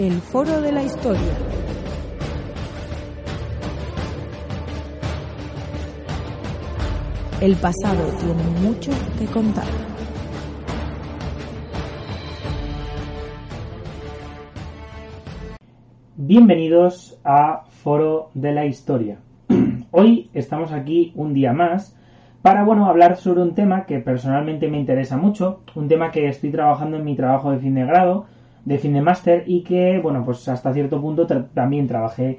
El Foro de la Historia. El pasado tiene mucho que contar. Bienvenidos a Foro de la Historia. Hoy estamos aquí un día más para bueno, hablar sobre un tema que personalmente me interesa mucho, un tema que estoy trabajando en mi trabajo de fin de grado, de máster y que, bueno, pues hasta cierto punto también trabajé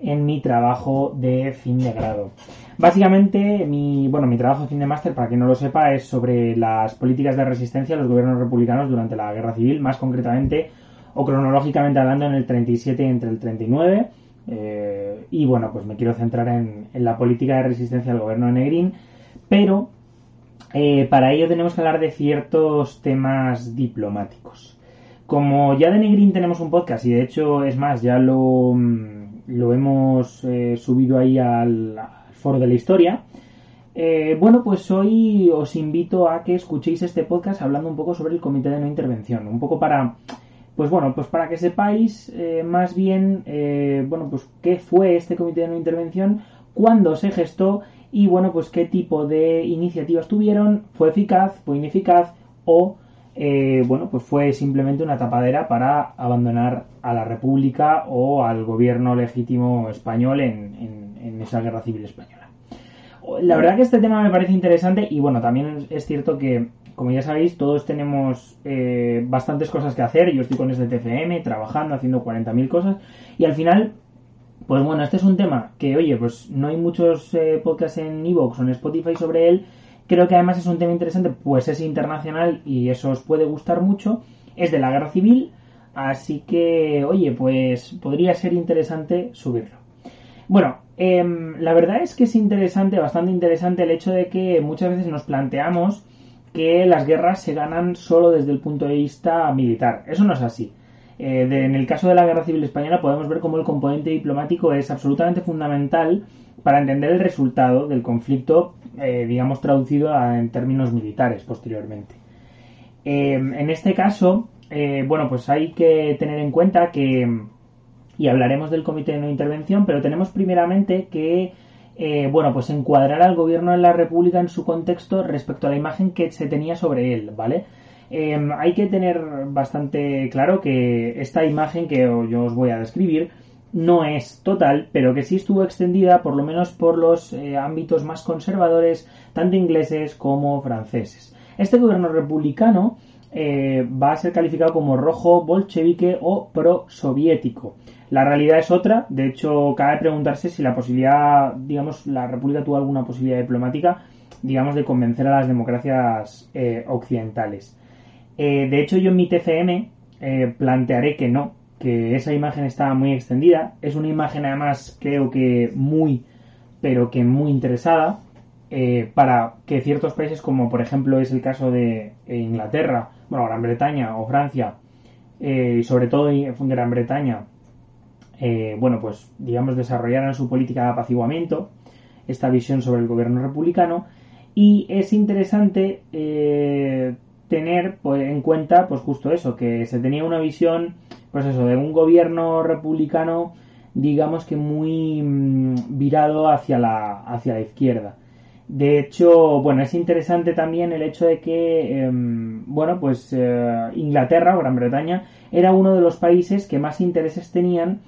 en mi trabajo de fin de grado. Básicamente, mi, bueno, mi trabajo de fin de máster, para quien no lo sepa, es sobre las políticas de resistencia de los gobiernos republicanos durante la Guerra Civil, más concretamente o cronológicamente hablando en el 37 y entre el 39. Eh, y bueno, pues me quiero centrar en, la política de resistencia del gobierno de Negrín, pero eh, para ello tenemos que hablar de ciertos temas diplomáticos. Como ya de Negrín tenemos un podcast y de hecho es más, ya lo, mm, lo hemos eh, subido ahí al, foro de la historia, eh, bueno, pues hoy os invito a que escuchéis este podcast hablando un poco sobre el comité de no intervención, un poco para, pues bueno, pues para que sepáis eh, más bien, bueno, pues qué fue este comité de no intervención, cuándo se gestó y bueno, pues qué tipo de iniciativas tuvieron, fue eficaz, fue ineficaz o eh, bueno, pues fue simplemente una tapadera para abandonar a la República o al gobierno legítimo español en, esa guerra civil española. La verdad que este tema me parece interesante y bueno, también es cierto que, como ya sabéis, todos tenemos eh, bastantes cosas que hacer. Yo estoy con este TFM, trabajando, haciendo 40.000 cosas y al final pues bueno, este es un tema que, oye, pues no hay muchos eh, podcasts en Evox o en Spotify sobre él, Creo que además es un tema interesante, pues es internacional y eso os puede gustar mucho. Es de la guerra civil, así que, oye, pues podría ser interesante subirlo. Bueno, em, la verdad es que es interesante, bastante interesante el hecho de que muchas veces nos planteamos que las guerras se ganan solo desde el punto de vista militar. Eso no es así. Eh, en el caso de la Guerra Civil Española podemos ver cómo el componente diplomático es absolutamente fundamental para entender el resultado del conflicto, eh, digamos, traducido en términos militares posteriormente. Eh, en este caso, bueno, pues hay que tener en cuenta que, y hablaremos del comité de no intervención, pero tenemos primeramente que, bueno, pues encuadrar al gobierno de la República en su contexto respecto a la imagen que se tenía sobre él, ¿vale? Em, hay que tener bastante claro que esta imagen que yo os voy a describir no es total, pero que sí estuvo extendida por lo menos por los eh, ámbitos más conservadores, tanto ingleses como franceses. Este gobierno republicano eh, va a ser calificado como rojo, bolchevique o pro-soviético. La realidad es otra, de hecho, cabe preguntarse si la posibilidad, digamos, la República tuvo alguna posibilidad diplomática, digamos, de convencer a las democracias eh, occidentales. De hecho, yo en mi TCM plantearé que no, que esa imagen estaba muy extendida. Es una imagen además creo que muy, pero que muy interesada eh, para que ciertos países como por ejemplo es el caso de Inglaterra, bueno, Gran Bretaña o Francia, y sobre todo Gran Bretaña, bueno, pues digamos desarrollaran su política de apaciguamiento, esta visión sobre el gobierno republicano. Y es interesante tener pues, en cuenta, pues justo eso, que se tenía una visión, pues eso, de un gobierno republicano, digamos que muy mm, virado hacia la, hacia la izquierda. De hecho, bueno, es interesante también el hecho de que, em, bueno, pues eh, Inglaterra o Gran Bretaña era uno de los países que más intereses tenían,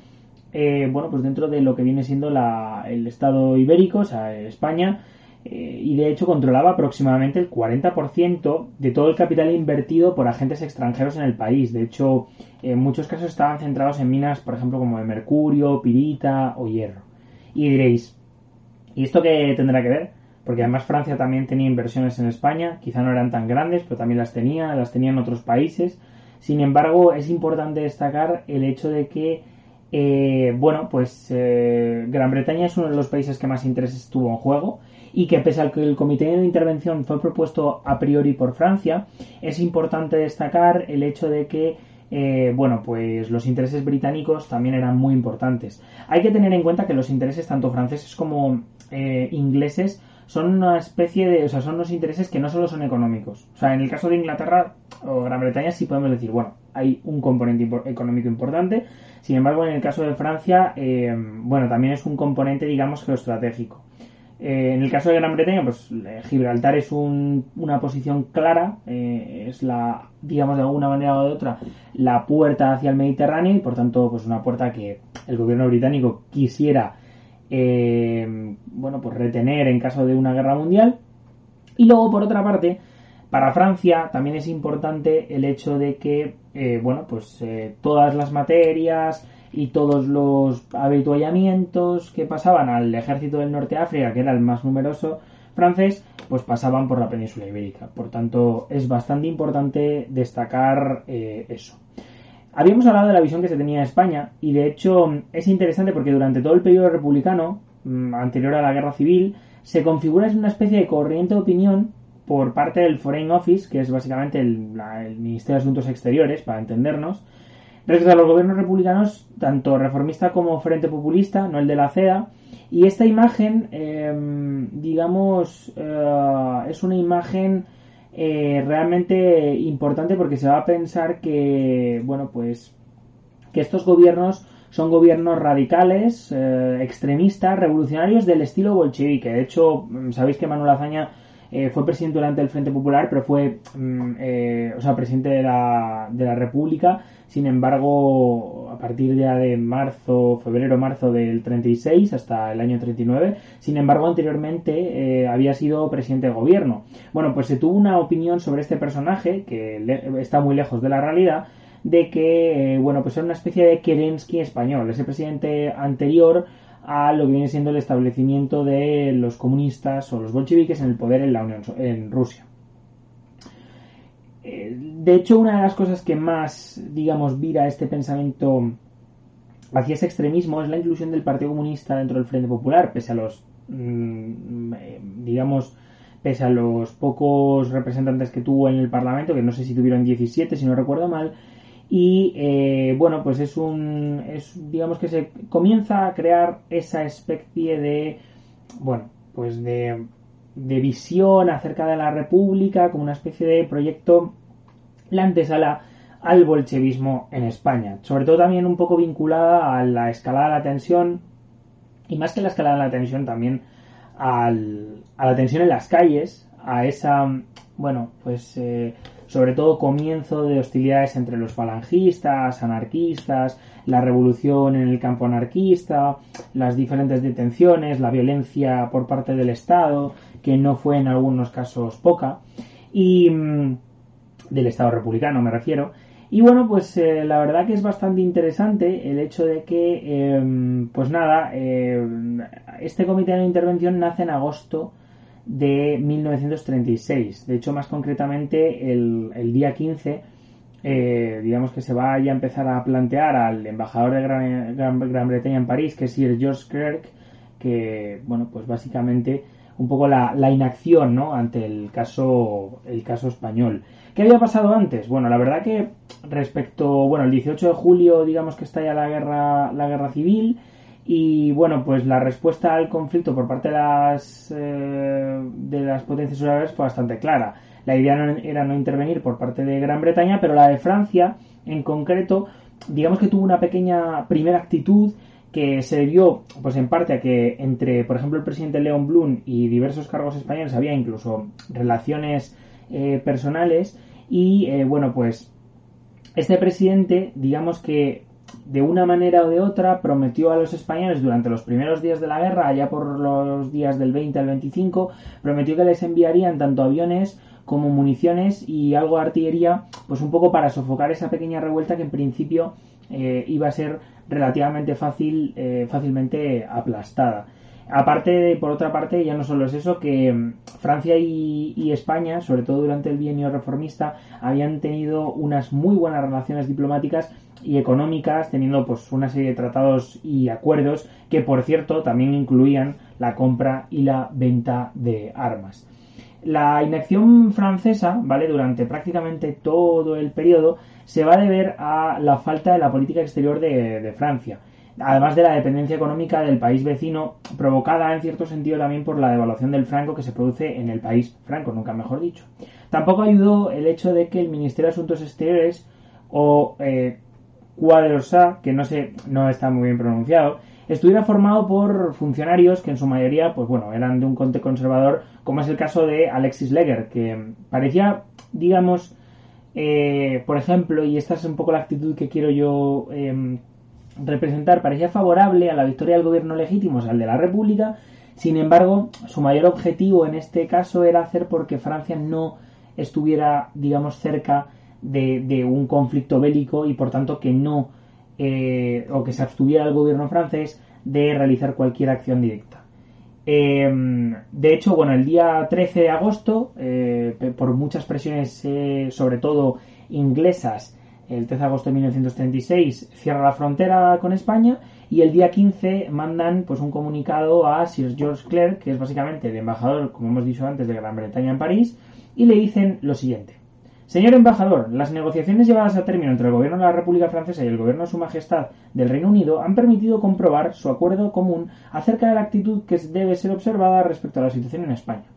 eh, bueno, pues dentro de lo que viene siendo la, el Estado ibérico, o sea, España, eh, y de hecho controlaba aproximadamente el 40% de todo el capital invertido por agentes extranjeros en el país. De hecho, en muchos casos estaban centrados en minas, por ejemplo, como de mercurio, pirita o hierro. Y diréis, ¿y esto qué tendrá que ver? Porque además Francia también tenía inversiones en España, quizá no eran tan grandes, pero también las tenía, las tenía en otros países. Sin embargo, es importante destacar el hecho de que, eh, bueno, pues eh, Gran Bretaña es uno de los países que más intereses tuvo en juego y que pese al que el comité de intervención fue propuesto a priori por Francia, es importante destacar el hecho de que eh, bueno, pues los intereses británicos también eran muy importantes. Hay que tener en cuenta que los intereses tanto franceses como eh, ingleses son una especie de, o sea, son unos intereses que no solo son económicos. O sea, en el caso de Inglaterra o Gran Bretaña sí podemos decir, bueno, hay un componente económico importante. Sin embargo, en el caso de Francia, eh, bueno, también es un componente, digamos, geoestratégico. Eh, en el caso de Gran Bretaña, pues eh, Gibraltar es una posición clara, eh, es la, digamos de alguna manera o de otra, la puerta hacia el Mediterráneo y por tanto, pues una puerta que el gobierno británico quisiera, bueno, pues retener en caso de una guerra mundial. Y luego, por otra parte, para Francia también es importante el hecho de que, bueno, pues todas las materias, y todos los habituallamientos que pasaban al ejército del norte de África, que era el más numeroso francés, pues pasaban por la península ibérica. Por tanto, es bastante importante destacar eh, eso. Habíamos hablado de la visión que se tenía de España y de hecho es interesante porque durante todo el periodo republicano, mm, anterior a la guerra civil, se configura una especie de corriente de opinión por parte del Foreign Office, que es básicamente el Ministerio de Asuntos Exteriores, para entendernos, Respecto a los gobiernos republicanos, tanto reformista como frente populista, no el de la CEA, y esta imagen, em, digamos, eh, es una imagen eh, realmente importante porque se va a pensar que, bueno, pues, que estos gobiernos son gobiernos radicales, eh, extremistas, revolucionarios del estilo bolchevique. De hecho, sabéis que Manuel Azaña fue presidente durante el Frente Popular, pero fue, mm, o sea, presidente de la, de la República sin embargo, a partir de marzo, febrero-marzo del 36 hasta el año 39, sin embargo, anteriormente eh, había sido presidente de gobierno. Bueno, pues se tuvo una opinión sobre este personaje, que está muy lejos de la realidad, de que, eh, bueno, pues era una especie de Kerensky español, ese presidente anterior a lo que viene siendo el establecimiento de los comunistas o los bolcheviques en el poder en la Unión en Rusia. Eh, de hecho, una de las cosas que más, digamos, vira este pensamiento hacia ese extremismo es la inclusión del Partido Comunista dentro del Frente Popular, pese a los, mm, eh, digamos, pese a los pocos representantes que tuvo en el Parlamento, que no sé si tuvieron 17, si no recuerdo mal, y eh, bueno, pues es un, es, digamos que se comienza a crear esa especie de, bueno, pues de de visión acerca de la República como una especie de proyecto la antesala al bolchevismo en España. Sobre todo también un poco vinculada a la escalada de la tensión y más que la escalada de la tensión también al, a la tensión en las calles, a esa, bueno, pues eh, sobre todo comienzo de hostilidades entre los falangistas, anarquistas, la revolución en el campo anarquista, las diferentes detenciones, la violencia por parte del Estado, que no fue en algunos casos poca, y mm, del Estado republicano me refiero. Y bueno, pues eh, la verdad que es bastante interesante el hecho de que, em, pues nada, em, este comité de intervención nace en agosto de 1936. De hecho, más concretamente, el, día 15, eh, digamos que se va a empezar a plantear al embajador de Gran, Gran Bretaña en París, que es Sir George Kirk, que, bueno, pues básicamente un poco la, inacción ¿no? ante el caso, el caso español. ¿Qué había pasado antes? Bueno, la verdad que respecto, bueno, el 18 de julio, digamos que está ya la guerra, la guerra civil, y bueno, pues la respuesta al conflicto por parte de las, eh, de las potencias europeas fue bastante clara. La idea era no intervenir por parte de Gran Bretaña, pero la de Francia, en concreto, digamos que tuvo una pequeña primera actitud que se debió, pues en parte a que entre, por ejemplo, el presidente León Blum y diversos cargos españoles había incluso relaciones eh, personales y, eh, bueno, pues este presidente, digamos que de una manera o de otra prometió a los españoles durante los primeros días de la guerra, allá por los días del 20 al 25, prometió que les enviarían tanto aviones como municiones y algo de artillería, pues un poco para sofocar esa pequeña revuelta que en principio eh, iba a ser relativamente fácil, eh, fácilmente aplastada. Aparte, por otra parte, ya no solo es eso, que mm, Francia y, España, sobre todo durante el bienio reformista, habían tenido unas muy buenas relaciones diplomáticas y económicas, teniendo pues una serie de tratados y acuerdos que, por cierto, también incluían la compra y la venta de armas. La inacción francesa, ¿vale? Durante prácticamente todo el periodo, se va a deber a la falta de la política exterior de Francia además de la dependencia económica del país vecino, provocada en cierto sentido también por la devaluación del franco que se produce en el país franco, nunca mejor dicho. Tampoco ayudó el hecho de que el Ministerio de Asuntos Exteriores o eh, que no sé, no está muy bien pronunciado, estuviera formado por funcionarios que en su mayoría, pues bueno, eran de un conte conservador, como es el caso de Alexis Leger, que parecía, digamos, eh, por ejemplo, y esta es un poco la actitud que quiero yo em, representar parecía favorable a la victoria del gobierno legítimo, o sea, al de la República. Sin embargo, su mayor objetivo en este caso era hacer porque Francia no estuviera, digamos, cerca de, un conflicto bélico y por tanto que no, eh, o que se abstuviera el gobierno francés de realizar cualquier acción directa. Em, de hecho, bueno, el día 13 de agosto, eh, por muchas presiones, eh, sobre todo inglesas, el 13 de agosto de 1936 cierra la frontera con España y el día 15 mandan pues un comunicado a Sir George Clerk, que es básicamente el embajador, como hemos dicho antes, de Gran Bretaña en París, y le dicen lo siguiente. Señor embajador, las negociaciones llevadas a término entre el gobierno de la República Francesa y el gobierno de Su Majestad del Reino Unido han permitido comprobar su acuerdo común acerca de la actitud que debe ser observada respecto a la situación en España.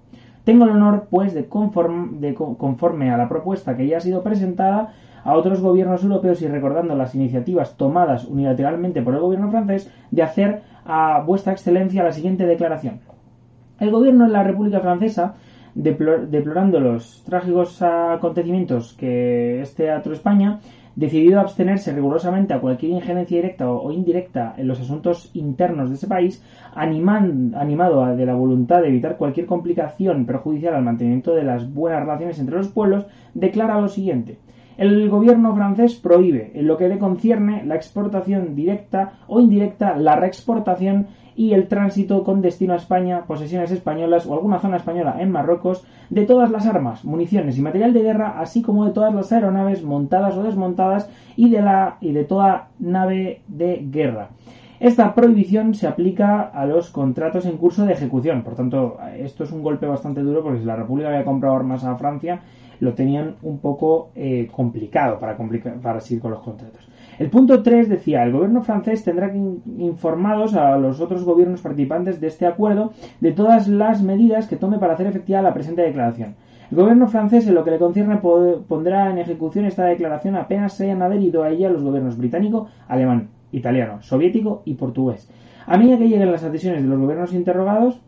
Tengo el honor, pues, de, de conforme a la propuesta que ya ha sido presentada, a otros gobiernos europeos y recordando las iniciativas tomadas unilateralmente por el gobierno francés de hacer a vuestra excelencia la siguiente declaración. El gobierno de la República Francesa, deplorando los trágicos acontecimientos que este teatro España, decidido abstenerse rigurosamente a cualquier injerencia directa o indirecta en los asuntos internos de ese país, animado de la voluntad de evitar cualquier complicación perjudicial al mantenimiento de las buenas relaciones entre los pueblos, declara lo siguiente. El gobierno francés prohíbe, en lo que le concierne, la exportación directa o indirecta, la reexportación y el tránsito con destino a España, posesiones españolas o alguna zona española en Marruecos, de todas las armas, municiones y material de guerra, así como de todas las aeronaves montadas o desmontadas y de, la, y de toda nave de guerra. Esta prohibición se aplica a los contratos en curso de ejecución. Por tanto, esto es un golpe bastante duro porque si la República había comprado armas a Francia, lo tenían un poco eh, complicado para, para seguir con los contratos. El punto 3 decía, el gobierno francés tendrá que informados a los otros gobiernos participantes de este acuerdo de todas las medidas que tome para hacer efectiva la presente declaración. El gobierno francés, en lo que le concierne, pondrá en ejecución esta declaración apenas se hayan adherido a ella los gobiernos británico, alemán, italiano, soviético y portugués. A medida que lleguen las adhesiones de los gobiernos interrogados,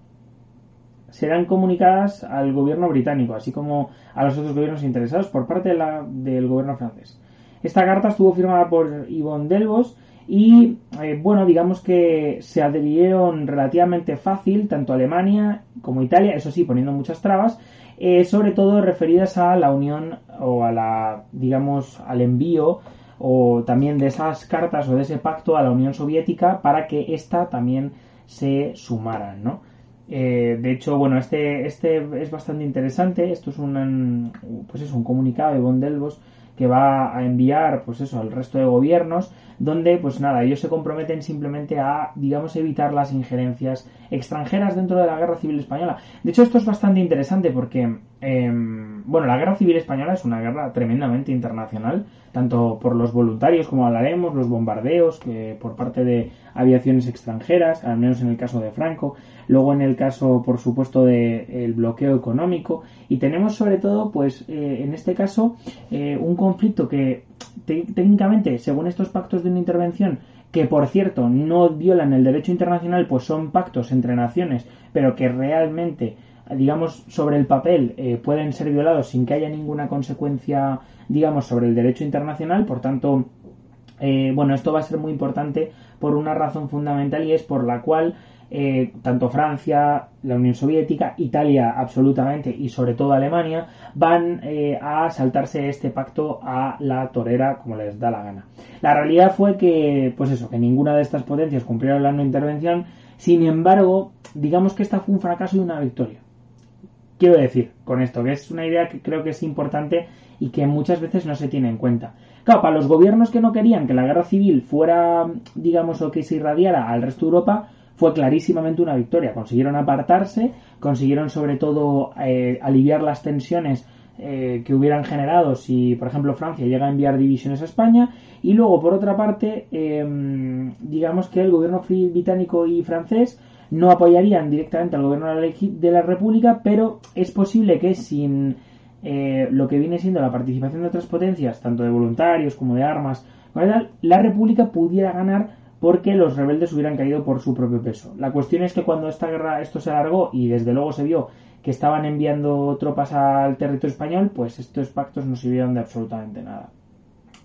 serán comunicadas al gobierno británico, así como a los otros gobiernos interesados por parte del gobierno francés. Esta carta estuvo firmada por Yvonne Delvos y, eh, bueno, digamos que se adhirieron relativamente fácil tanto Alemania como Italia, eso sí, poniendo muchas trabas, eh, sobre todo referidas a la unión o a la, digamos, al envío o también de esas cartas o de ese pacto a la Unión Soviética para que ésta también se sumaran, ¿no? Eh, de hecho, bueno, este, este es bastante interesante. Esto es un, pues es un comunicado de Bondelvos que va a enviar, pues eso, al resto de gobiernos, donde, pues nada, ellos se comprometen simplemente a, digamos, evitar las injerencias extranjeras dentro de la guerra civil española. De hecho, esto es bastante interesante porque, em, bueno, la guerra civil española es una guerra tremendamente internacional, tanto por los voluntarios, como hablaremos, los bombardeos, que por parte de aviaciones extranjeras, al menos en el caso de Franco, luego en el caso, por supuesto, del bloqueo económico, y tenemos sobre todo, pues, eh, en este caso, eh, un conflicto que técnicamente, según estos pactos de una intervención, que por cierto no violan el derecho internacional, pues son pactos entre naciones, pero que realmente, digamos, sobre el papel eh, pueden ser violados sin que haya ninguna consecuencia, digamos, sobre el derecho internacional, por tanto, bueno, esto va a ser muy importante por una razón fundamental y es por la cual eh, tanto Francia, la Unión Soviética, Italia absolutamente y sobre todo Alemania van eh, a saltarse este pacto a la torera como les da la gana. La realidad fue que, pues eso, que ninguna de estas potencias cumplieron la no intervención, sin embargo, digamos que esta fue un fracaso y una victoria. Quiero decir con esto, que es una idea que creo que es importante y que muchas veces no se tiene en cuenta. Claro, para los gobiernos que no querían que la guerra civil fuera, digamos, o que se irradiara al resto de Europa, fue clarísimamente una victoria. Consiguieron apartarse, consiguieron sobre todo eh, aliviar las tensiones eh, que hubieran generado si, por ejemplo, Francia llega a enviar divisiones a España. Y luego, por otra parte, em, digamos que el gobierno británico y francés no apoyarían directamente al gobierno de la República, pero es posible que sin eh, lo que viene siendo la participación de otras potencias, tanto de voluntarios como de armas, la República pudiera ganar porque los rebeldes hubieran caído por su propio peso. La cuestión es que cuando esta guerra esto se alargó y desde luego se vio que estaban enviando tropas al territorio español, pues estos pactos no sirvieron de absolutamente nada.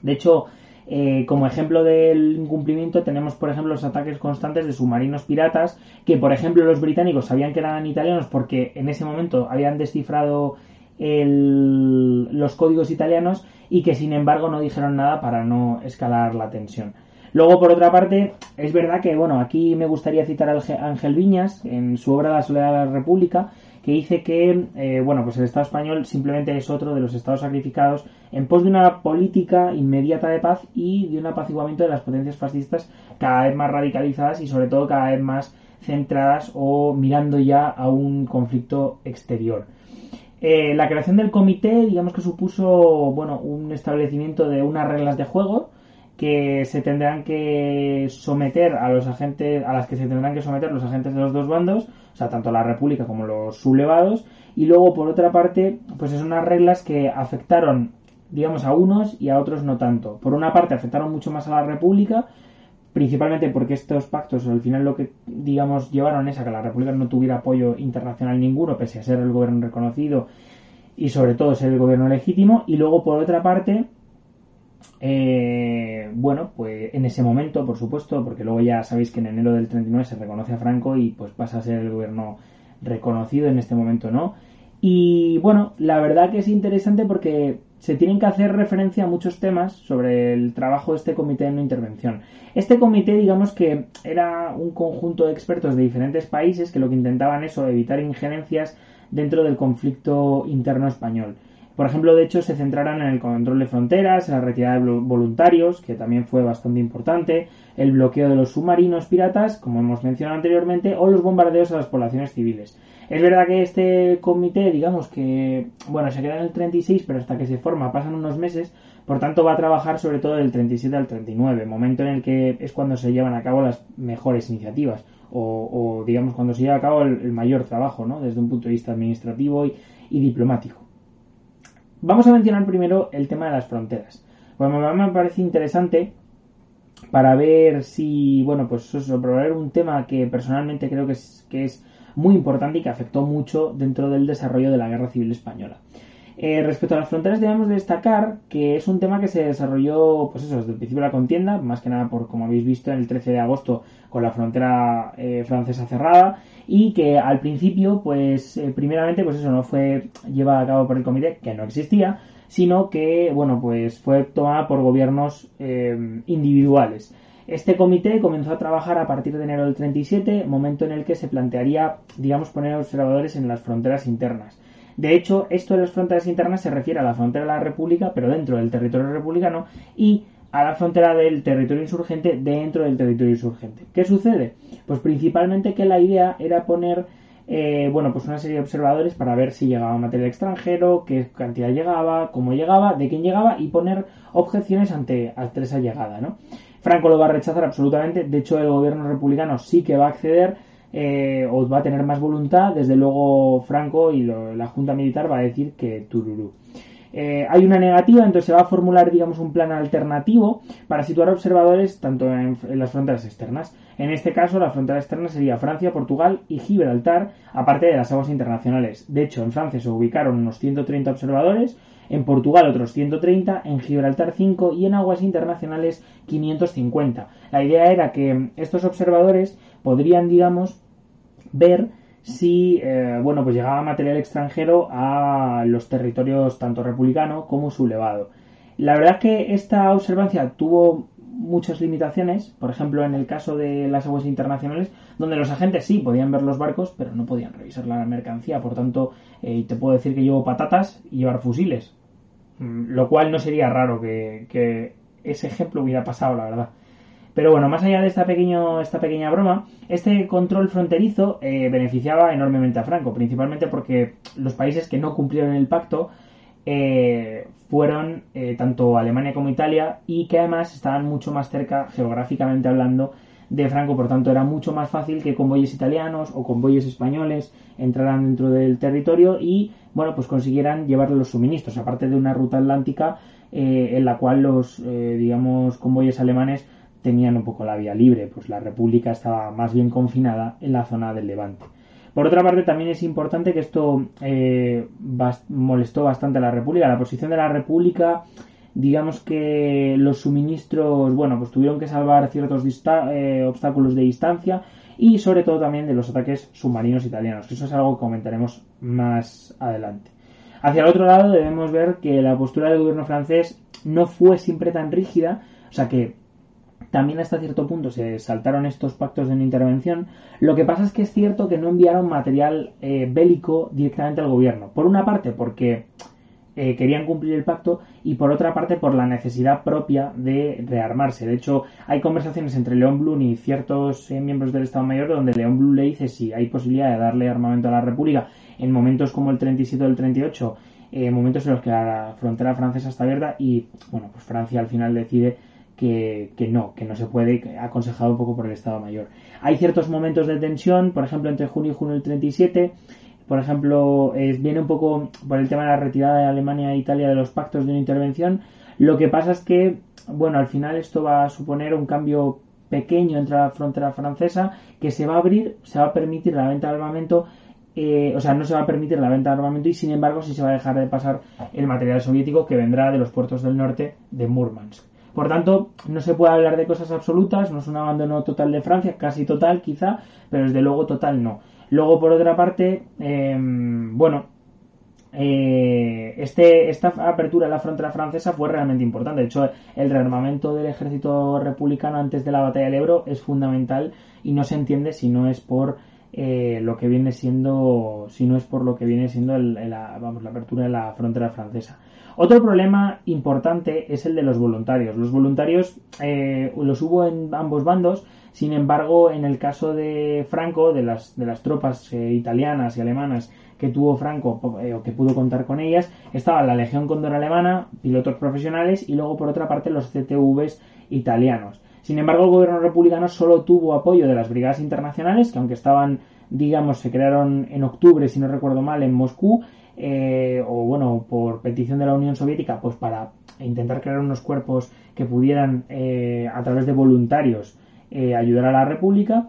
De hecho, eh, como ejemplo del incumplimiento tenemos, por ejemplo, los ataques constantes de submarinos piratas, que, por ejemplo, los británicos sabían que eran italianos porque en ese momento habían descifrado los códigos italianos y que, sin embargo, no dijeron nada para no escalar la tensión. Luego, por otra parte, es verdad que, bueno, aquí me gustaría citar a Ángel Viñas en su obra La soledad de la República, que dice que, eh, bueno, pues el Estado español simplemente es otro de los estados sacrificados en pos de una política inmediata de paz y de un apaciguamiento de las potencias fascistas cada vez más radicalizadas y sobre todo cada vez más centradas o mirando ya a un conflicto exterior. Eh, la creación del comité, digamos que supuso, bueno, un establecimiento de unas reglas de juego que se tendrán que someter a los agentes, a las que se tendrán que someter los agentes de los dos bandos, o sea, tanto la República como los sublevados, y luego por otra parte, pues son unas reglas que afectaron, digamos, a unos y a otros no tanto. Por una parte afectaron mucho más a la República, principalmente porque estos pactos al final lo que, digamos, llevaron es a que la República no tuviera apoyo internacional ninguno, pese a ser el gobierno reconocido y sobre todo ser el gobierno legítimo, y luego por otra parte, eh, bueno, pues en ese momento, por supuesto, porque luego ya sabéis que en enero del 39 se reconoce a Franco y pues pasa a ser el gobierno reconocido en este momento, ¿no? Y bueno, la verdad que es interesante porque se tienen que hacer referencia a muchos temas sobre el trabajo de este comité de no intervención. Este comité, digamos que era un conjunto de expertos de diferentes países que lo que intentaban eso, evitar injerencias dentro del conflicto interno español. Por ejemplo, de hecho, se centraron en el control de fronteras, en la retirada de voluntarios, que también fue bastante importante, el bloqueo de los submarinos piratas, como hemos mencionado anteriormente, o los bombardeos a las poblaciones civiles. Es verdad que este comité, digamos que, bueno, se queda en el 36, pero hasta que se forma pasan unos meses, por tanto va a trabajar sobre todo del 37 al 39, momento en el que es cuando se llevan a cabo las mejores iniciativas, o, digamos cuando se lleva a cabo el, mayor trabajo, ¿no? Desde un punto de vista administrativo y diplomático. Vamos a mencionar primero el tema de las fronteras. Bueno, me parece interesante para ver si, bueno, pues eso, probar un tema que personalmente creo que es, que es muy importante y que afectó mucho dentro del desarrollo de la Guerra Civil Española. Eh, respecto a las fronteras debemos destacar que es un tema que se desarrolló pues eso, desde el principio de la contienda, más que nada por como habéis visto en el 13 de agosto con la frontera eh, francesa cerrada y que al principio pues eh, primeramente pues eso no fue llevada a cabo por el comité que no existía sino que bueno pues fue tomada por gobiernos individuales. Este comité comenzó a trabajar a partir de enero del 37, momento en el que se plantearía, digamos, poner observadores en las fronteras internas. De hecho, esto de las fronteras internas se refiere a la frontera de la República, pero dentro del territorio republicano, y a la frontera del territorio insurgente dentro del territorio insurgente. ¿Qué sucede? Pues principalmente que la idea era poner eh, bueno, pues una serie de observadores para ver si llegaba material extranjero, qué cantidad llegaba, cómo llegaba, de quién llegaba y poner objeciones ante, ante esa llegada, ¿no? Franco lo va a rechazar absolutamente, de hecho el gobierno republicano sí que va a acceder, eh, o va a tener más voluntad, desde luego Franco y la Junta Militar va a decir que tururú. Eh, hay una negativa, entonces se va a formular, digamos, un plan alternativo para situar observadores tanto en, las fronteras externas. En este caso, la frontera externa sería Francia, Portugal y Gibraltar, aparte de las aguas internacionales. De hecho, en Francia se ubicaron unos 130 observadores, en Portugal otros 130, en Gibraltar 5 y en aguas internacionales 550. La idea era que estos observadores podrían, digamos, ver si eh, bueno pues llegaba material extranjero a los territorios tanto republicano como sublevado. La verdad es que esta observancia tuvo muchas limitaciones, por ejemplo en el caso de las aguas internacionales, donde los agentes sí podían ver los barcos, pero no podían revisar la mercancía, por tanto eh, te puedo decir que llevo patatas y llevar fusiles, mm, lo cual no sería raro que, que ese ejemplo hubiera pasado, la verdad. Pero bueno, más allá de esta, pequeño, esta pequeña broma, este control fronterizo eh, beneficiaba enormemente a Franco, principalmente porque los países que no cumplieron el pacto eh, fueron eh, tanto Alemania como Italia y que además estaban mucho más cerca, geográficamente hablando, de Franco, por tanto era mucho más fácil que convoyes italianos o convoyes españoles entraran dentro del territorio y bueno pues consiguieran llevar los suministros, aparte de una ruta atlántica en la cual los digamos convoyes alemanes tenían un poco la vía libre, pues la República estaba más bien confinada en la zona del Levante. Por otra parte, también es importante que esto eh, molestó bastante a la República. La posición de la República, digamos que los suministros, bueno, pues tuvieron que salvar ciertos eh, obstáculos de distancia y sobre todo también de los ataques submarinos italianos, que eso es algo que comentaremos más adelante. Hacia el otro lado debemos ver que la postura del gobierno francés no fue siempre tan rígida, o sea que también hasta cierto punto se saltaron estos pactos de no intervención. Lo que pasa es que es cierto que no enviaron material eh, bélico directamente al gobierno. Por una parte porque eh, querían cumplir el pacto y por otra parte por la necesidad propia de rearmarse. De hecho, hay conversaciones entre León Blum y ciertos eh, miembros del Estado Mayor donde León Blum le dice si hay posibilidad de darle armamento a la República en momentos como el 37 o el 38, momentos en los que la frontera francesa está abierta y, bueno, pues Francia al final decide que, no, que no se puede, aconsejado un poco por el Estado Mayor. Hay ciertos momentos de tensión, por ejemplo, entre junio y junio del 37, por ejemplo, viene un poco por el tema de la retirada de Alemania e Italia de los pactos de una intervención. Lo que pasa es que, bueno, al final esto va a suponer un cambio pequeño entre la frontera francesa que se va a abrir, se va a permitir la venta de armamento eh, o sea, no se va a permitir la venta de armamento y sin embargo sí se va a dejar de pasar el material soviético que vendrá de los puertos del norte de Murmansk. Por tanto, no se puede hablar de cosas absolutas, no es un abandono total de Francia, casi total quizá, pero desde luego total no. Luego, por otra parte, em, bueno, eh, este, esta apertura de la frontera francesa fue realmente importante. De hecho, el rearmamento del ejército republicano antes de la batalla del Ebro es fundamental y no se entiende si no es por eh, lo que viene siendo, si no es por lo que viene siendo vamos, la apertura de la frontera francesa. Otro problema importante es el de los voluntarios. Los voluntarios eh, los hubo en ambos bandos, sin embargo, en el caso de Franco, de las, de las tropas eh, italianas y alemanas que tuvo Franco eh, o que pudo contar con ellas, estaba la Legión Cóndor alemana, pilotos profesionales y luego por otra parte los CTVs italianos. Sin embargo, el gobierno republicano solo tuvo apoyo de las brigadas internacionales, que aunque estaban, digamos, se crearon en octubre, si no recuerdo mal, en Moscú, eh, o bueno, por petición de la Unión Soviética, pues para intentar crear unos cuerpos que pudieran, eh, a través de voluntarios, eh, ayudar a la República.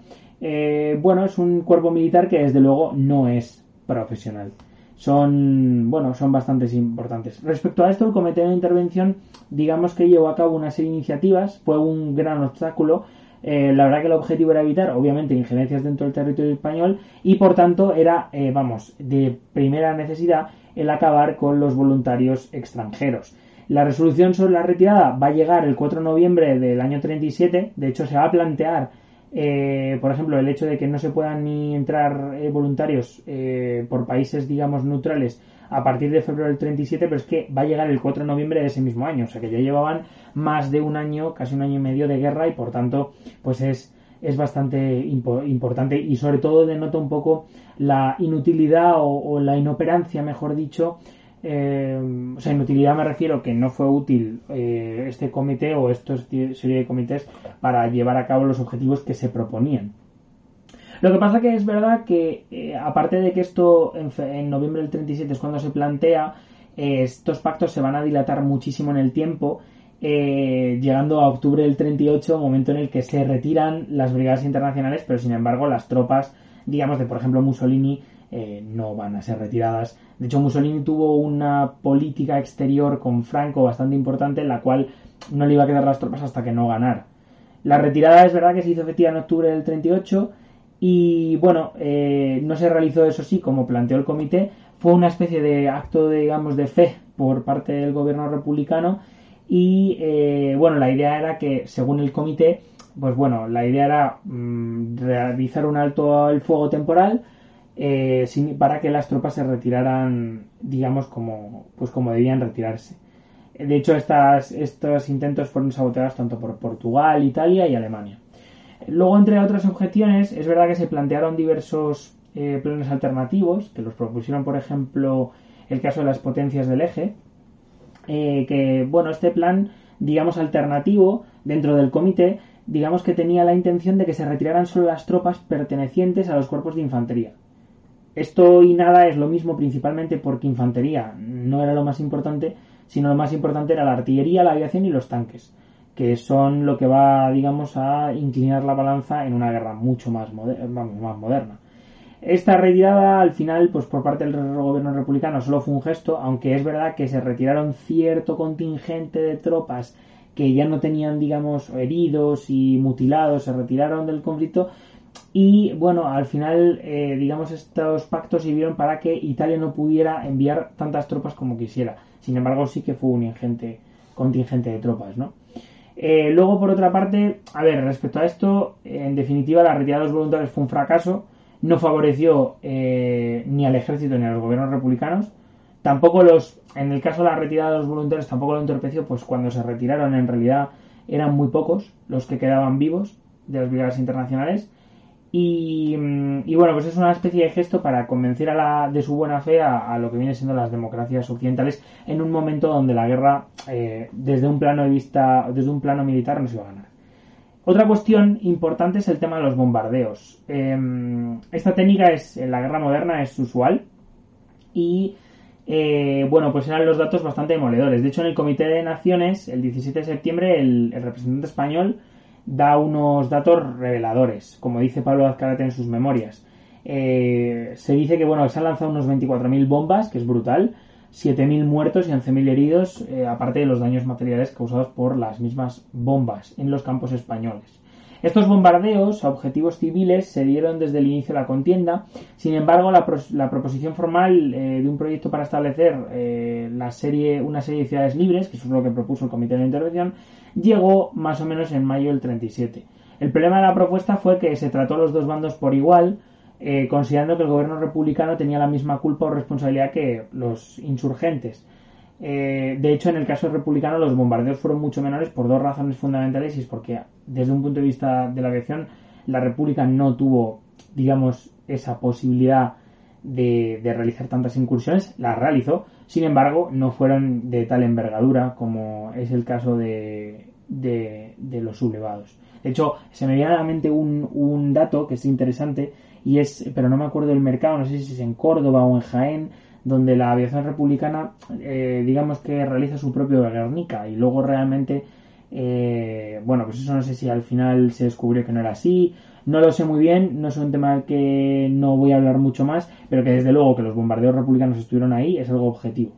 bueno, es un cuerpo militar que desde luego no es profesional. Son, bueno, son bastante importantes. Respecto a esto, el Comité de Intervención, digamos que llevó a cabo una serie de iniciativas, fue un gran obstáculo eh, la verdad que el objetivo era evitar, obviamente, injerencias dentro del territorio español y, por tanto, era, eh, vamos, de primera necesidad el acabar con los voluntarios extranjeros. La resolución sobre la retirada va a llegar el 4 de noviembre del año 37. De hecho, se va a plantear, eh, por ejemplo, el hecho de que no se puedan ni entrar voluntarios por países, digamos, neutrales a partir de febrero del 37, pero es que va a llegar el 4 de noviembre de ese mismo año, o sea que ya llevaban más de un año, casi un año y medio de guerra y por tanto, pues es, es bastante importante y sobre todo denota un poco la inutilidad o, la inoperancia, mejor dicho, eh, o sea, inutilidad me refiero que no fue útil eh, este comité o esta serie de comités para llevar a cabo los objetivos que se proponían. Lo que pasa que es verdad que, eh, aparte de que esto en, noviembre del 37 es cuando se plantea, eh, estos pactos se van a dilatar muchísimo en el tiempo, eh, llegando a octubre del 38, momento en el que se retiran las brigadas internacionales, pero sin embargo las tropas, digamos, de por ejemplo Mussolini, eh, no van a ser retiradas. De hecho, Mussolini tuvo una política exterior con Franco bastante importante, en la cual no le iba a quedar las tropas hasta que no ganara. La retirada es verdad que se hizo efectiva en octubre del 38 y bueno, eh, no se realizó eso sí, como planteó el comité, fue una especie de acto, de, digamos, de fe por parte del gobierno republicano y eh, bueno, la idea era que, según el comité, pues bueno, la idea era mm, realizar un alto al fuego temporal eh, para que las tropas se retiraran, digamos, como, pues como debían retirarse. De hecho, estas, estos intentos fueron saboteados tanto por Portugal, Italia y Alemania. Luego, entre otras objeciones, es verdad que se plantearon diversos eh, planes alternativos, que los propusieron, por ejemplo, el caso de las potencias del eje, eh, que, bueno, este plan, digamos, alternativo dentro del comité, digamos que tenía la intención de que se retiraran solo las tropas pertenecientes a los cuerpos de infantería. Esto y nada es lo mismo principalmente porque infantería no era lo más importante, sino lo más importante era la artillería, la aviación y los tanques, que son lo que va, digamos, a inclinar la balanza en una guerra mucho más, moderna. Esta retirada, al final, pues por parte del gobierno republicano solo fue un gesto, aunque es verdad que se retiraron cierto contingente de tropas que ya no tenían, digamos, heridos y mutilados, se retiraron del conflicto. Y bueno, al final, eh, digamos, estos pactos sirvieron para que Italia no pudiera enviar tantas tropas como quisiera. Sin embargo, sí que fue un ingente contingente de tropas, ¿no? Eh, luego, por otra parte, a ver, respecto a esto, en definitiva, la retirada de los voluntarios fue un fracaso no favoreció eh, ni al ejército ni a los gobiernos republicanos. Tampoco los, en el caso de la retirada de los voluntarios, tampoco lo entorpeció, pues cuando se retiraron en realidad eran muy pocos los que quedaban vivos de las brigadas internacionales. Y, mm, bueno, pues es una especie de gesto para convencer a la, de su buena fe a, lo que vienen siendo las democracias occidentales en un momento donde la guerra, eh, desde un plano de vista, desde un plano militar, no se iba a ganar. Otra cuestión importante es el tema de los bombardeos. Em, esta técnica es en la guerra moderna es usual y eh, bueno, pues eran los datos bastante demoledores. De hecho, en el Comité de Naciones, el 17 de septiembre, el, representante español da unos datos reveladores, como dice Pablo Azcárate en sus memorias. Eh, se dice que bueno, se han lanzado unos 24.000 bombas, que es brutal, 7.000 muertos y 11.000 heridos, eh, aparte de los daños materiales causados por las mismas bombas en los campos españoles. Estos bombardeos a objetivos civiles se dieron desde el inicio de la contienda. Sin embargo, la, proposición formal eh, de un proyecto para establecer la serie, una serie de ciudades libres, que es lo que propuso el Comité de Intervención, llegó más o menos en mayo del 37. El problema de la propuesta fue que se trató a los dos bandos por igual, eh, considerando que el gobierno republicano tenía la misma culpa o responsabilidad que los insurgentes. Eh, de hecho, en el caso republicano los bombardeos fueron mucho menores por dos razones fundamentales y es porque desde un punto de vista de la aviación la República no tuvo, digamos, esa posibilidad de, realizar tantas incursiones, las realizó, sin embargo, no fueron de tal envergadura como es el caso de, de, los sublevados. De hecho, se me viene a la mente un, un dato que es interesante y es, pero no me acuerdo del mercado, no sé si es en Córdoba o en Jaén, donde la aviación republicana, eh, digamos que realiza su propio Guernica y luego realmente, eh, bueno, pues eso no sé si al final se descubrió que no era así, no lo sé muy bien, no es un tema que no voy a hablar mucho más, pero que desde luego que los bombardeos republicanos estuvieron ahí es algo objetivo.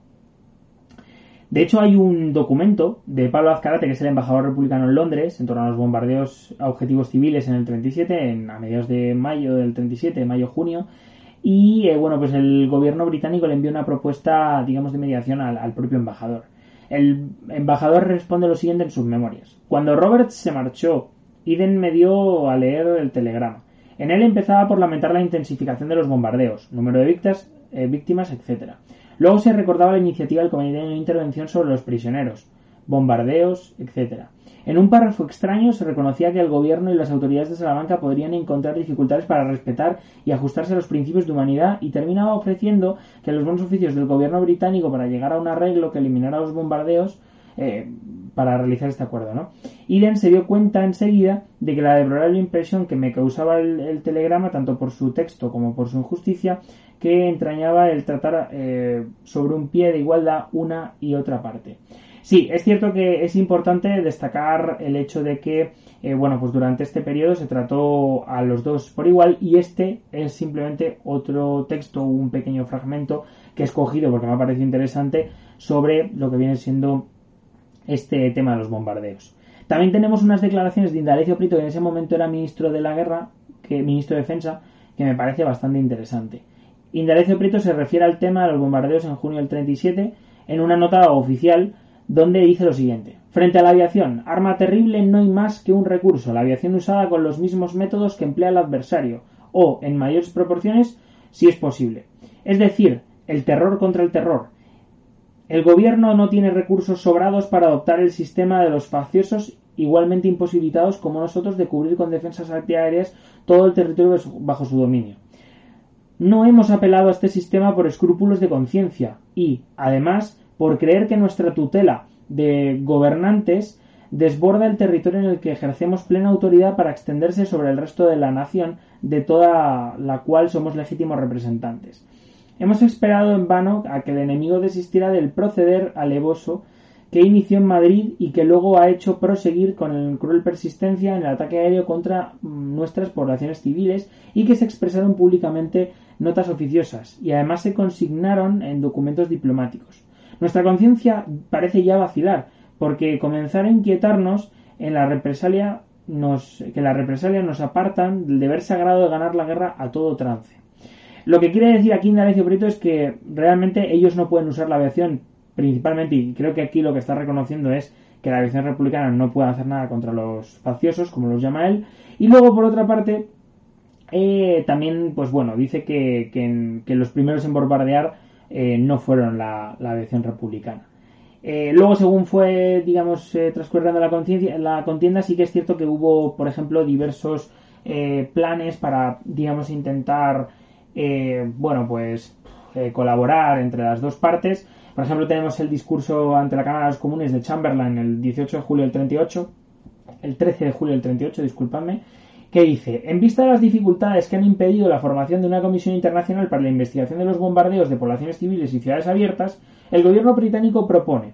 De hecho, hay un documento de Pablo Azcarate, que es el embajador republicano en Londres, en torno a los bombardeos a objetivos civiles en el 37, en, a mediados de mayo del 37, mayo-junio, y eh, bueno, pues el gobierno británico le envió una propuesta, digamos, de mediación al, al propio embajador. El embajador responde lo siguiente en sus memorias. Cuando Roberts se marchó, Eden me dio a leer el telegrama. En él empezaba por lamentar la intensificación de los bombardeos, número de víctimas, eh, víctimas etc. Luego se recordaba la iniciativa del Comité de Intervención sobre los prisioneros, bombardeos, etc. En un párrafo extraño se reconocía que el gobierno y las autoridades de Salamanca podrían encontrar dificultades para respetar y ajustarse a los principios de humanidad y terminaba ofreciendo que los buenos oficios del gobierno británico para llegar a un arreglo que eliminara los bombardeos eh, para realizar este acuerdo, ¿no? Iden se dio cuenta enseguida de que la deplorable impresión que me causaba el, telegrama, tanto por su texto como por su injusticia, que entrañaba el tratar eh, sobre un pie de igualdad una y otra parte. Sí, es cierto que es importante destacar el hecho de que, eh, bueno, pues durante este periodo se trató a los dos por igual y este es simplemente otro texto, un pequeño fragmento que he escogido porque me ha parecido interesante sobre lo que viene siendo este tema de los bombardeos. También tenemos unas declaraciones de Indalecio Prieto, que en ese momento era ministro de la guerra, que ministro de defensa, que me parece bastante interesante. Indalecio Prieto se refiere al tema de los bombardeos en junio del 37 en una nota oficial donde dice lo siguiente. Frente a la aviación, arma terrible no hay más que un recurso, la aviación usada con los mismos métodos que emplea el adversario, o, en mayores proporciones, si es posible. Es decir, el terror contra el terror. El gobierno no tiene recursos sobrados para adoptar el sistema de los facciosos igualmente imposibilitados como nosotros de cubrir con defensas antiaéreas todo el territorio bajo su dominio. No hemos apelado a este sistema por escrúpulos de conciencia y, además, por creer que nuestra tutela de gobernantes desborda el territorio en el que ejercemos plena autoridad para extenderse sobre el resto de la nación de toda la cual somos legítimos representantes. Hemos esperado en vano a que el enemigo desistiera del proceder alevoso que inició en Madrid y que luego ha hecho proseguir con el cruel persistencia en el ataque aéreo contra mm, nuestras poblaciones civiles y que se expresaron públicamente notas oficiosas y además se consignaron en documentos diplomáticos. Nuestra conciencia parece ya vacilar, porque comenzar a inquietarnos en la represalia nos, que la represalia nos apartan del deber sagrado de ganar la guerra a todo trance. Lo que quiere decir aquí Indalecio Prieto es que realmente ellos no pueden usar la aviación principalmente, y creo que aquí lo que está reconociendo es que la aviación republicana no puede hacer nada contra los facciosos, como los llama él, y luego por otra parte eh, también, pues bueno, dice que, los primeros en bombardear eh, no fueron la, aviación republicana. Eh, luego, según fue, digamos, transcurriendo la, la contienda, sí que es cierto que hubo, por ejemplo, diversos planes para, digamos, intentar, bueno, pues colaborar entre las dos partes. Por ejemplo, tenemos el discurso ante la Cámara de los Comunes de Chamberlain el 18 de julio del 38, el 13 de julio del 38, disculpadme, que dice, en vista de las dificultades que han impedido la formación de una comisión internacional para la investigación de los bombardeos de poblaciones civiles y ciudades abiertas, el gobierno británico propone,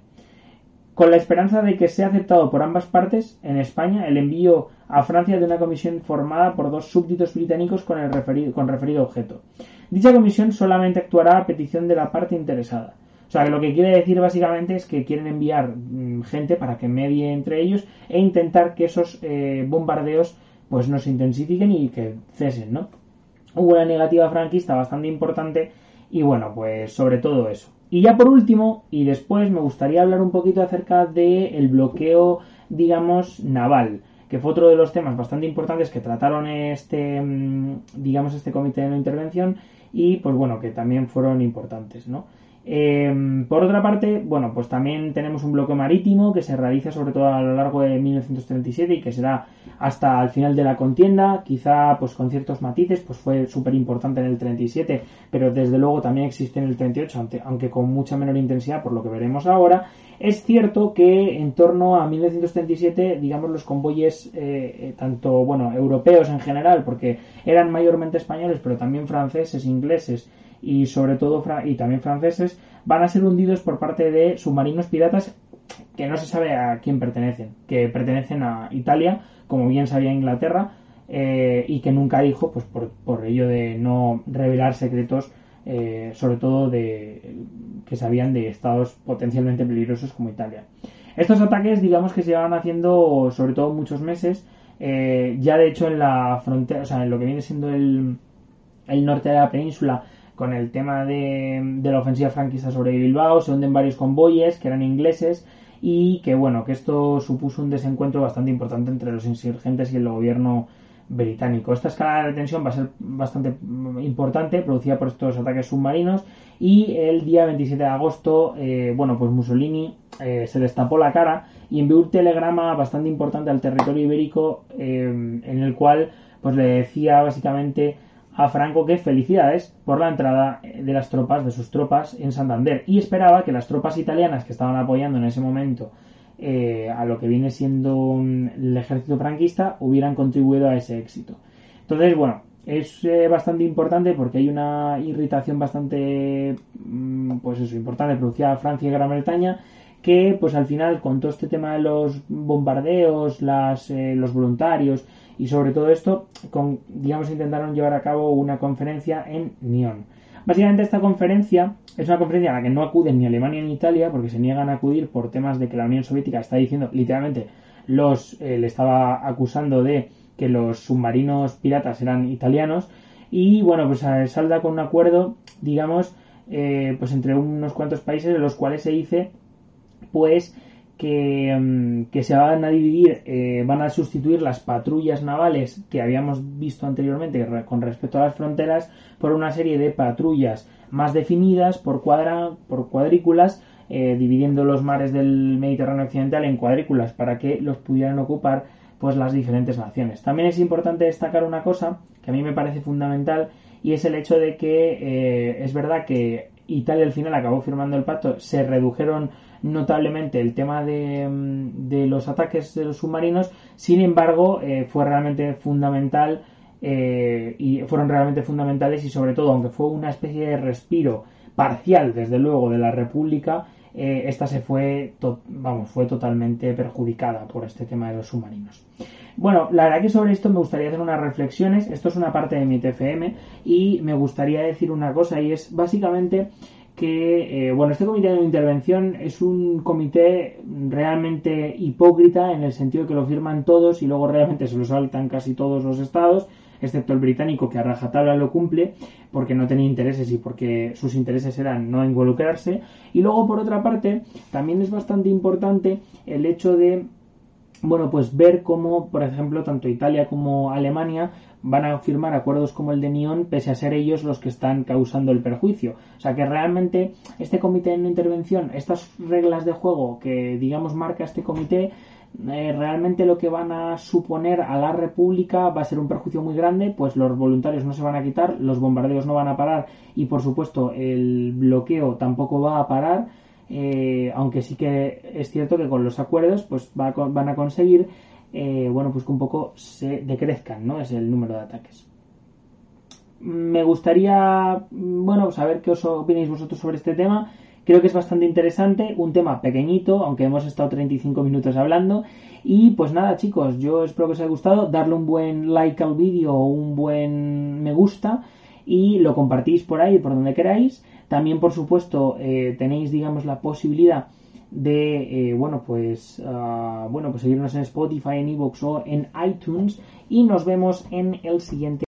con la esperanza de que sea aceptado por ambas partes, en España, el envío a Francia de una comisión formada por dos súbditos británicos con, el referido, con referido objeto. Dicha comisión solamente actuará a petición de la parte interesada. O sea, que lo que quiere decir básicamente es que quieren enviar mm, gente para que medie entre ellos e intentar que esos eh, bombardeos pues no se intensifiquen y que cesen, ¿no? Hubo una negativa franquista bastante importante y bueno, pues sobre todo eso. Y ya por último, y después me gustaría hablar un poquito acerca del el bloqueo, digamos, naval, que fue otro de los temas bastante importantes que trataron este, mm, digamos, este comité de no intervención y pues bueno, que también fueron importantes, ¿no? Em, por otra parte, bueno, pues también tenemos un bloqueo marítimo que se realiza sobre todo a lo largo de 1937 y que será hasta el final de la contienda, quizá pues con ciertos matices, pues fue súper importante en el 37, pero desde luego también existe en el 38, aunque con mucha menor intensidad por lo que veremos ahora. Es cierto que en torno a 1937, digamos, los convoyes, eh, eh, tanto, bueno, europeos en general, porque eran mayormente españoles, pero también franceses, ingleses, y sobre todo y también franceses van a ser hundidos por parte de submarinos piratas que no se sabe a quién pertenecen, que pertenecen a Italia, como bien sabía Inglaterra, eh, y que nunca dijo, pues por, ello de no revelar secretos, eh, sobre todo de que sabían de estados potencialmente peligrosos como Italia. Estos ataques, digamos que se llevan haciendo sobre todo muchos meses, eh, ya de hecho en la frontera, o sea, en lo que viene siendo el, el norte de la península, con el tema de, la ofensiva franquista sobre Bilbao, se hunden varios convoyes que eran ingleses y que bueno, que esto supuso un desencuentro bastante importante entre los insurgentes y el gobierno británico. Esta escala de tensión va a ser bastante importante, producida por estos ataques submarinos y el día 27 de agosto, eh, bueno, pues Mussolini eh, se destapó la cara y envió un telegrama bastante importante al territorio ibérico eh, en el cual pues le decía básicamente a Franco que felicidades por la entrada de las tropas, de sus tropas en Santander, y esperaba que las tropas italianas que estaban apoyando en ese momento eh, a lo que viene siendo el ejército franquista hubieran contribuido a ese éxito. Entonces, bueno, es eh, bastante importante porque hay una irritación bastante, mm, pues eso, importante producida Francia y Gran Bretaña que pues al final con todo este tema de los bombardeos, las, eh, los voluntarios y sobre todo esto, digamos, intentaron llevar a cabo una conferencia en Nyon. Básicamente esta conferencia es una conferencia a la que no acuden ni Alemania ni Italia porque se niegan a acudir por temas de que la Unión Soviética está diciendo literalmente los eh, le estaba acusando de que los submarinos piratas eran italianos y bueno pues eh, salda con un acuerdo digamos pues entre unos cuantos países de los cuales se dice pues que, que, se van a dividir, eh, van a sustituir las patrullas navales que habíamos visto anteriormente con respecto a las fronteras por una serie de patrullas más definidas por, cuadra, por cuadrículas, eh, dividiendo los mares del Mediterráneo occidental en cuadrículas para que los pudieran ocupar pues las diferentes naciones. También es importante destacar una cosa que a mí me parece fundamental y es el hecho de que eh, es verdad que Italia al final acabó firmando el pacto, se redujeron notablemente el tema mm, de, los ataques de los submarinos, sin embargo, eh, fue realmente fundamental eh, y fueron realmente fundamentales y sobre todo, aunque fue una especie de respiro parcial, desde luego, de la República, eh, esta se fue, vamos, fue totalmente perjudicada por este tema de los submarinos. Bueno, la verdad que sobre esto me gustaría hacer unas reflexiones. Esto es una parte de mi TFM y me gustaría decir una cosa y es básicamente que, eh, bueno, este comité de intervención es un comité realmente hipócrita en el sentido de que lo firman todos y luego realmente se lo saltan casi todos los estados, excepto el británico que a rajatabla lo cumple porque no tenía intereses y porque sus intereses eran no involucrarse. Y luego, por otra parte, también es bastante importante el hecho de bueno, pues ver cómo, por ejemplo, tanto Italia como Alemania van a firmar acuerdos como el de Nyon pese a ser ellos los que están causando el perjuicio. O sea que realmente este comité de intervención, estas reglas de juego que digamos marca este comité, eh, realmente lo que van a suponer a la República va a ser un perjuicio muy grande, pues los voluntarios no se van a quitar, los bombardeos no van a parar y por supuesto el bloqueo tampoco va a parar. Eh, aunque sí que es cierto que con los acuerdos pues van a conseguir eh, bueno, pues que un poco se decrezcan, ¿no? Es el número de ataques. Me gustaría, bueno, saber qué os opináis vosotros sobre este tema. Creo que es bastante interesante, un tema pequeñito, aunque hemos estado 35 minutos hablando. Y pues nada, chicos, yo espero que os haya gustado. Darle un buen like al vídeo o un buen me gusta y lo compartís por ahí, por donde queráis. También, por supuesto, eh, tenéis, digamos, la posibilidad de eh, bueno pues uh, bueno pues seguirnos en Spotify, en Evox o en iTunes y nos vemos en el siguiente